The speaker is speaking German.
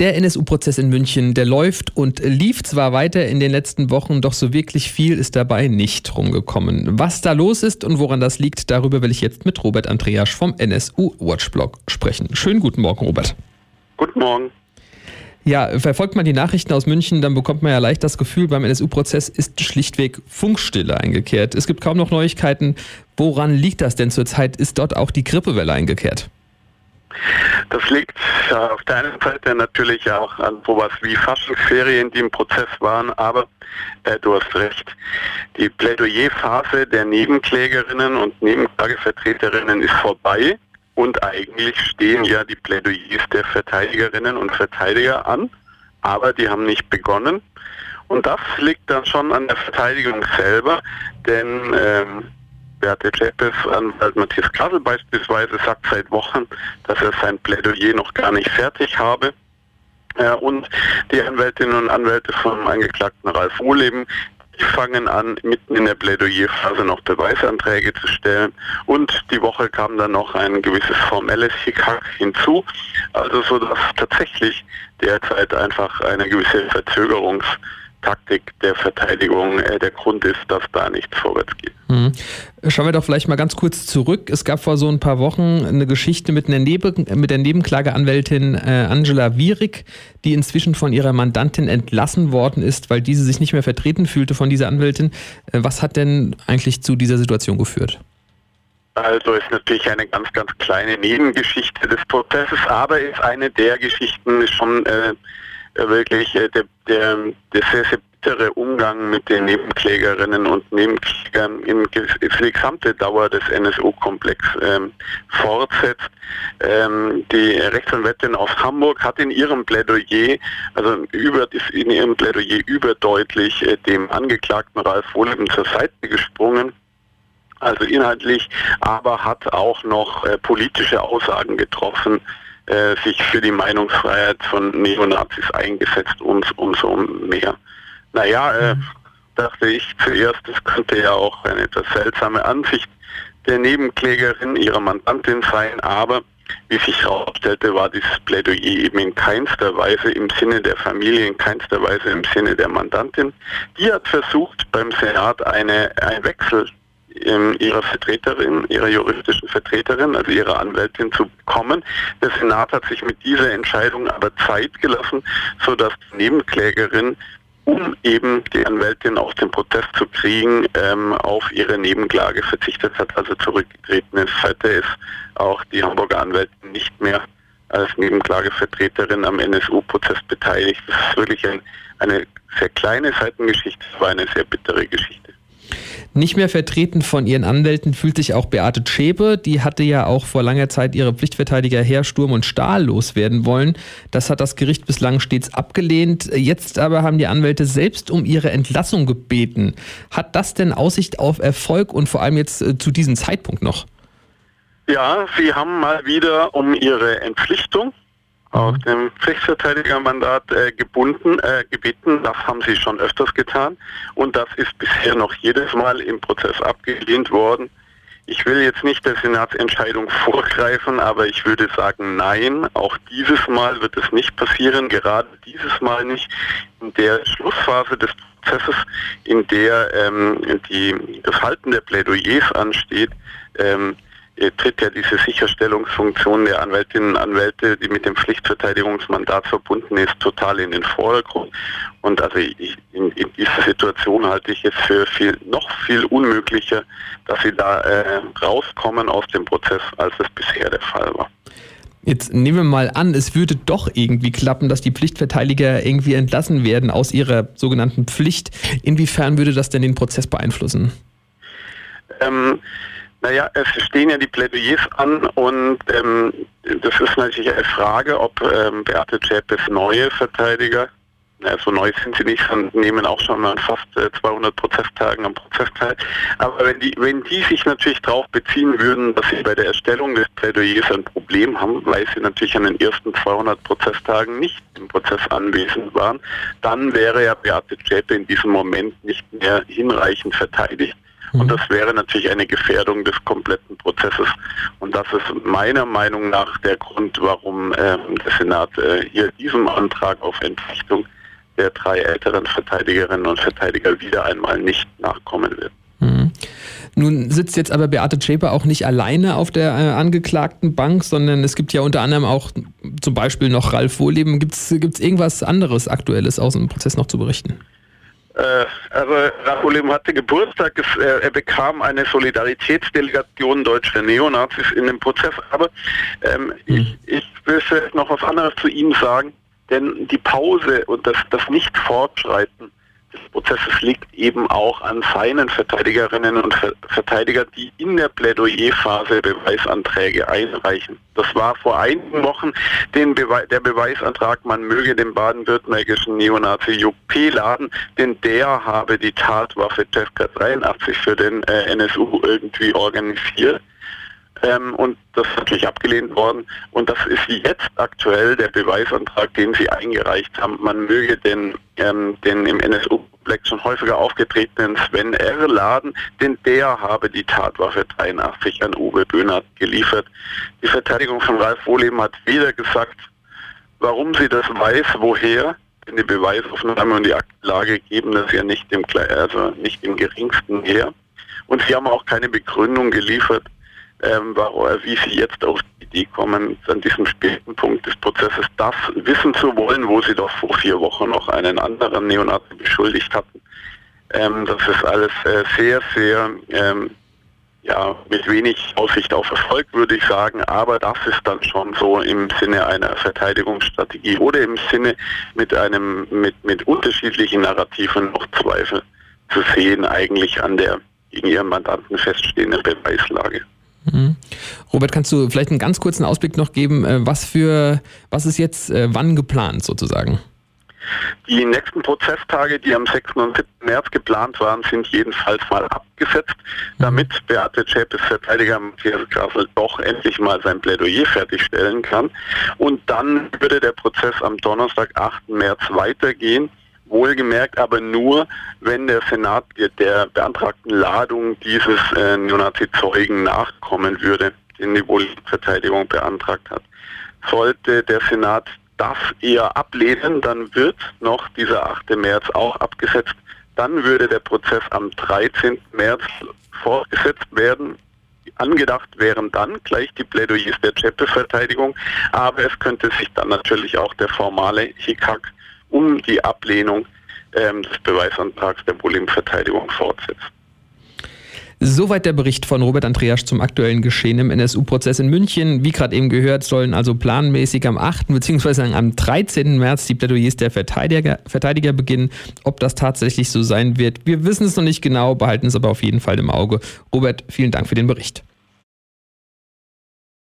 Der NSU-Prozess in München, der läuft und lief zwar weiter in den letzten Wochen, doch so wirklich viel ist dabei nicht rumgekommen. Was da los ist und woran das liegt, darüber will ich jetzt mit Robert Andreasch vom NSU Watchblog sprechen. Schönen guten Morgen, Robert. Guten Morgen. Ja, verfolgt man die Nachrichten aus München, dann bekommt man ja leicht das Gefühl, beim NSU-Prozess ist schlichtweg Funkstille eingekehrt. Es gibt kaum noch Neuigkeiten. Woran liegt das denn zurzeit? Ist dort auch die Grippewelle eingekehrt? Das liegt ja, auf der einen Seite natürlich auch an sowas wie Faschingsferien, die im Prozess waren, aber äh, du hast recht. Die Plädoyerphase der Nebenklägerinnen und Nebenklagevertreterinnen ist vorbei und eigentlich stehen ja die Plädoyers der Verteidigerinnen und Verteidiger an, aber die haben nicht begonnen. Und das liegt dann schon an der Verteidigung selber, denn ähm, Beate Zschäpes, Anwalt Matthias Kassel beispielsweise, sagt seit Wochen, dass er sein Plädoyer noch gar nicht fertig habe. Und die Anwältinnen und Anwälte vom Angeklagten Ralf Wohleben, die fangen an, mitten in der Plädoyerphase noch Beweisanträge zu stellen. Und die Woche kam dann noch ein gewisses formelles Hickhack hinzu. Also so dass tatsächlich derzeit einfach eine gewisse Verzögerungs- Taktik der Verteidigung äh, der Grund ist, dass da nichts vorwärts geht. Mhm. Schauen wir doch vielleicht mal ganz kurz zurück. Es gab vor so ein paar Wochen eine Geschichte mit, Neben mit der Nebenklageanwältin äh, Angela Wierig, die inzwischen von ihrer Mandantin entlassen worden ist, weil diese sich nicht mehr vertreten fühlte von dieser Anwältin. Äh, was hat denn eigentlich zu dieser Situation geführt? Also ist natürlich eine ganz, ganz kleine Nebengeschichte des Prozesses, aber ist eine der Geschichten schon äh, wirklich äh, der, der, der sehr, sehr bittere Umgang mit den Nebenklägerinnen und Nebenklägern in, für die gesamte Dauer des NSU-Komplex ähm, fortsetzt. Ähm, die Rechtsanwältin aus Hamburg hat in ihrem Plädoyer, also über, in ihrem Plädoyer überdeutlich äh, dem Angeklagten Ralf Wohleben zur Seite gesprungen also inhaltlich, aber hat auch noch äh, politische Aussagen getroffen, äh, sich für die Meinungsfreiheit von Neonazis eingesetzt und umso mehr. Naja, äh, mhm. dachte ich zuerst, es könnte ja auch eine etwas seltsame Ansicht der Nebenklägerin, ihrer Mandantin sein, aber wie sich herausstellte, war dieses Plädoyer eben in keinster Weise im Sinne der Familie, in keinster Weise im Sinne der Mandantin. Die hat versucht, beim Senat eine, einen Wechsel ihrer Vertreterin, ihrer juristischen Vertreterin, also ihrer Anwältin zu bekommen. Der Senat hat sich mit dieser Entscheidung aber Zeit gelassen, sodass die Nebenklägerin um eben die Anwältin aus dem Prozess zu kriegen, ähm, auf ihre Nebenklage verzichtet hat, also zurückgetreten ist. Heute ist auch die Hamburger Anwältin nicht mehr als Nebenklagevertreterin am NSU-Prozess beteiligt. Das ist wirklich ein, eine sehr kleine Seitengeschichte, es war eine sehr bittere Geschichte. Nicht mehr vertreten von ihren Anwälten fühlt sich auch Beate Zschäpe. Die hatte ja auch vor langer Zeit ihre Pflichtverteidiger Herr Sturm und Stahl loswerden wollen. Das hat das Gericht bislang stets abgelehnt. Jetzt aber haben die Anwälte selbst um ihre Entlassung gebeten. Hat das denn Aussicht auf Erfolg und vor allem jetzt äh, zu diesem Zeitpunkt noch? Ja, sie haben mal wieder um ihre Entpflichtung auf mhm. dem Pflichtverteidigermandat äh, gebunden, äh, gebeten. Das haben sie schon öfters getan und das ist bisher noch jedes Mal im Prozess abgelehnt worden. Ich will jetzt nicht der Senatsentscheidung vorgreifen, aber ich würde sagen, nein, auch dieses Mal wird es nicht passieren, gerade dieses Mal nicht. In der Schlussphase des Prozesses, in der ähm, die, das Halten der Plädoyers ansteht, ähm, äh, tritt ja diese Sicherstellungsfunktion der Anwältinnen und Anwälte, die mit dem Pflichtverteidigungsmandat verbunden ist, total in den Vordergrund. Und also ich, in, in, dieser Situation halte ich es für viel, noch viel unmöglicher, dass sie da äh, rauskommen aus dem Prozess, als es bisher der Fall war. Jetzt nehmen wir mal an, es würde doch irgendwie klappen, dass die Pflichtverteidiger irgendwie entlassen werden aus ihrer sogenannten Pflicht. Inwiefern würde das denn den Prozess beeinflussen? Ähm, naja, es stehen ja die Plädoyers an und ähm, das ist natürlich eine Frage, ob ähm, Beate Zschäpes neue Verteidiger, na, so neu sind sie nicht, sondern nehmen auch schon mal fast äh, 200 Prozesstagen am Prozess teil. Aber wenn die, wenn die sich natürlich darauf beziehen würden, dass sie bei der Erstellung des Plädoyers ein Problem haben, weil sie natürlich an den ersten 200 Prozesstagen nicht im Prozess anwesend waren, dann wäre ja Beate Zschäpe in diesem Moment nicht mehr hinreichend verteidigt Und mhm. das wäre natürlich eine Gefährdung des kompletten Prozesses. Und das ist meiner Meinung nach der Grund, warum ähm, der Senat äh, hier diesem Antrag auf Entpflichtung der drei älteren Verteidigerinnen und Verteidiger wieder einmal nicht nachkommen wird. Mhm. Nun sitzt jetzt aber Beate Zschäpe auch nicht alleine auf der äh, angeklagten Bank, sondern es gibt ja unter anderem auch zum Beispiel noch Ralf Wohleben. Gibt es irgendwas anderes Aktuelles aus dem Prozess noch zu berichten? Äh, also Wohleben hatte Geburtstag, er, er, bekam eine Solidaritätsdelegation deutscher Neonazis in dem Prozess, aber ähm, hm. ich, ich will noch was anderes zu ihm sagen, denn die Pause und das, das Nicht-Fortschreiten des Prozesses liegt eben auch an seinen Verteidigerinnen und Verteidiger, die in der Plädoyerphase Beweisanträge einreichen. Das war vor einigen Wochen Bewe der Beweisantrag, man möge den baden-württembergischen Neonazi Jupp P. laden, denn der habe die Tatwaffe Teska 83 für den äh, NSU irgendwie organisiert. Ähm, und das ist natürlich abgelehnt worden. Und das ist jetzt aktuell der Beweisantrag, den Sie eingereicht haben. Man möge den, ähm, den im NSU-Komplex schon häufiger aufgetretenen Sven R. laden, denn der habe die Tatwaffe 83 an Uwe Böhnert geliefert. Die Verteidigung von Ralf Wohleben hat weder gesagt, warum sie das weiß, woher, denn die Beweisaufnahme und die Aktenlage geben das ja nicht im, also nicht im geringsten her. Und sie haben auch keine Begründung geliefert, ähm, wie sie jetzt auf die Idee kommen, an diesem späten Punkt des Prozesses das wissen zu wollen, wo sie doch vor vier Wochen noch einen anderen Neonazi beschuldigt hatten. Ähm, das ist alles äh, sehr, sehr ähm, ja, mit wenig Aussicht auf Erfolg, würde ich sagen, aber das ist dann schon so im Sinne einer Verteidigungsstrategie oder im Sinne mit einem, mit, mit unterschiedlichen Narrativen noch Zweifel zu sehen, eigentlich an der gegen ihren Mandanten feststehenden Beweislage. Mhm. Robert, kannst du vielleicht einen ganz kurzen Ausblick noch geben, äh, was für, was ist jetzt äh, wann geplant sozusagen? Die nächsten Prozesstage, die am 6. und 7. März geplant waren, sind jedenfalls mal abgesetzt, mhm. damit Beate Zschäpes Verteidiger Matthias Grasel doch endlich mal sein Plädoyer fertigstellen kann. Und dann würde der Prozess am Donnerstag, 8. März weitergehen. Wohlgemerkt aber nur, wenn der Senat der beantragten Ladung dieses äh, Neonazi-Zeugen nachkommen würde, den die Wohlverteidigung beantragt hat. Sollte der Senat das eher ablehnen, dann wird noch dieser 8. März auch abgesetzt. Dann würde der Prozess am 13. März fortgesetzt werden. Angedacht wären dann gleich die Plädoyers der Chepe-Verteidigung, aber es könnte sich dann natürlich auch der formale Hickhack um die Ablehnung ähm, des Beweisantrags der Bullying-Verteidigung fortsetzt. Soweit der Bericht von Robert Andreas zum aktuellen Geschehen im NSU-Prozess in München. Wie gerade eben gehört, sollen also planmäßig am 8. bzw. am 13. März die Plädoyers der Verteidiger, Verteidiger beginnen. Ob das tatsächlich so sein wird, wir wissen es noch nicht genau, behalten es aber auf jeden Fall im Auge. Robert, vielen Dank für den Bericht.